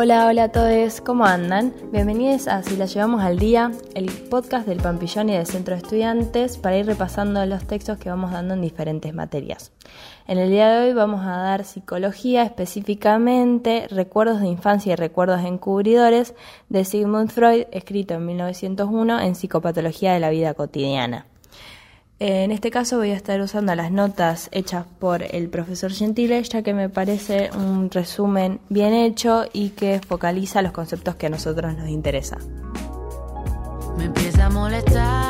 Hola, hola a todos, ¿cómo andan? Bienvenidos a Si la llevamos al día, el podcast del Pampillón y del Centro de Estudiantes para ir repasando los textos que vamos dando en diferentes materias. En el día de hoy vamos a dar psicología, específicamente recuerdos de infancia y recuerdos encubridores de Sigmund Freud, escrito en 1901 en Psicopatología de la Vida Cotidiana. En este caso voy a estar usando las notas hechas por el profesor Gentile, ya que me parece un resumen bien hecho y que focaliza los conceptos que a nosotros nos interesan. Me empieza a molestar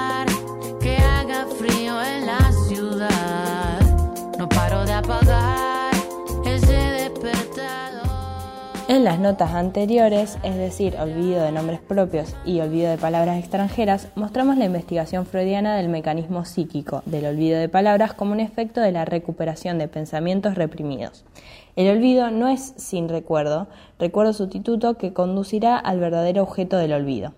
En las notas anteriores, es decir, olvido de nombres propios y olvido de palabras extranjeras, mostramos la investigación freudiana del mecanismo psíquico del olvido de palabras como un efecto de la recuperación de pensamientos reprimidos. El olvido no es sin recuerdo, recuerdo sustituto que conducirá al verdadero objeto del olvido.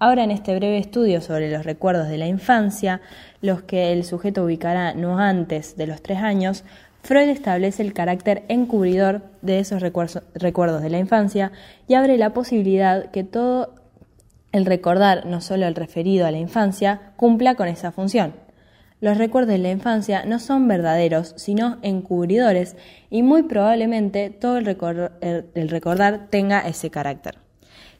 Ahora en este breve estudio sobre los recuerdos de la infancia, los que el sujeto ubicará no antes de los tres años, Freud establece el carácter encubridor de esos recuerdos de la infancia y abre la posibilidad que todo el recordar, no solo el referido a la infancia, cumpla con esa función. Los recuerdos de la infancia no son verdaderos, sino encubridores, y muy probablemente todo el, recordar tenga ese carácter.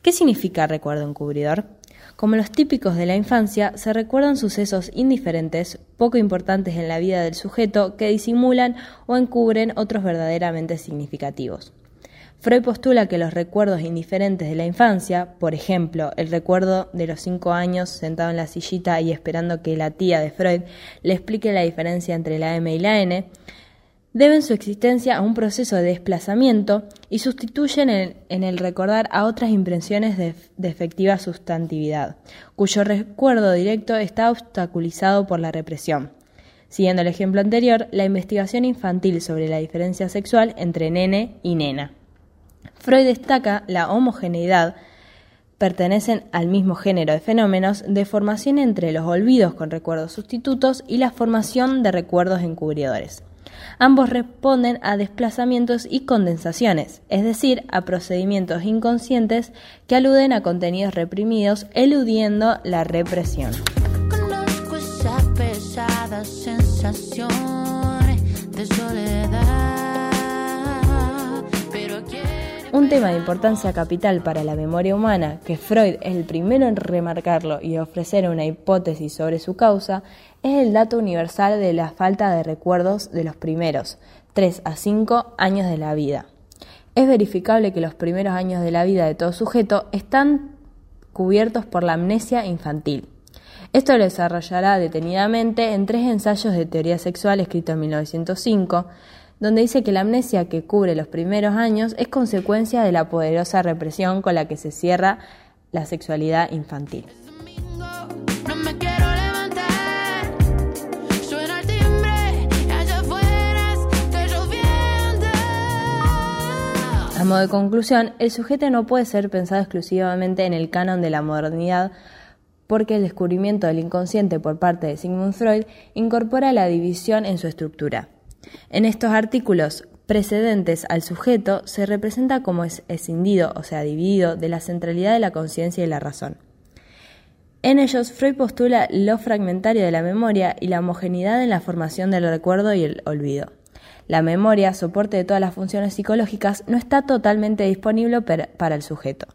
¿Qué significa recuerdo encubridor? Como los típicos de la infancia, se recuerdan sucesos indiferentes, poco importantes en la vida del sujeto, que disimulan o encubren otros verdaderamente significativos. Freud postula que los recuerdos indiferentes de la infancia, por ejemplo, el recuerdo de los cinco años sentado en la sillita y esperando que la tía de Freud le explique la diferencia entre la M y la N, deben su existencia a un proceso de desplazamiento y sustituyen en, el recordar a otras impresiones de, efectiva sustantividad, cuyo recuerdo directo está obstaculizado por la represión. Siguiendo el ejemplo anterior, la investigación infantil sobre la diferencia sexual entre nene y nena. Freud destaca la homogeneidad pertenecen al mismo género de fenómenos de formación entre los olvidos con recuerdos sustitutos y la formación de recuerdos encubridores. Ambos responden a desplazamientos y condensaciones, es decir, a procedimientos inconscientes que aluden a contenidos reprimidos eludiendo la represión. Un tema de importancia capital para la memoria humana, que Freud es el primero en remarcarlo y ofrecer una hipótesis sobre su causa, es el dato universal de la falta de recuerdos de los primeros 3 a 5 años de la vida. Es verificable que los primeros años de la vida de todo sujeto están cubiertos por la amnesia infantil. Esto lo desarrollará detenidamente en tres ensayos de teoría sexual escritos en 1905, donde dice que la amnesia que cubre los primeros años es consecuencia de la poderosa represión con la que se cierra la sexualidad infantil. A modo de conclusión, el sujeto no puede ser pensado exclusivamente en el canon de la modernidad porque el descubrimiento del inconsciente por parte de Sigmund Freud incorpora la división en su estructura. En estos artículos precedentes al sujeto se representa como escindido, o sea, dividido, de la centralidad de la conciencia y la razón. En ellos, Freud postula lo fragmentario de la memoria y la homogeneidad en la formación del recuerdo y el olvido. La memoria, soporte de todas las funciones psicológicas, no está totalmente disponible para el sujeto.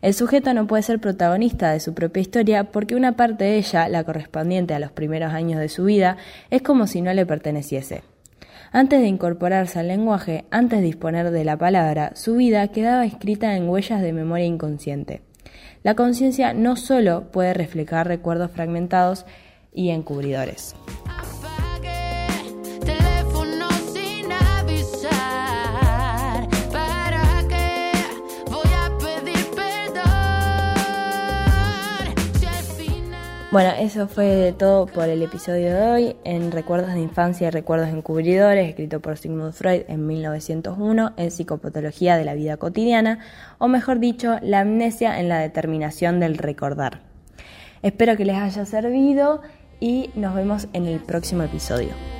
El sujeto no puede ser protagonista de su propia historia porque una parte de ella, la correspondiente a los primeros años de su vida, es como si no le perteneciese. Antes de incorporarse al lenguaje, antes de disponer de la palabra, su vida quedaba escrita en huellas de memoria inconsciente. La conciencia no solo puede reflejar recuerdos fragmentados y encubridores. Bueno, eso fue todo por el episodio de hoy en Recuerdos de Infancia y Recuerdos Encubridores, escrito por Sigmund Freud en 1901 en Psicopatología de la Vida Cotidiana, o mejor dicho, la amnesia en la determinación del recordar. Espero que les haya servido y nos vemos en el próximo episodio.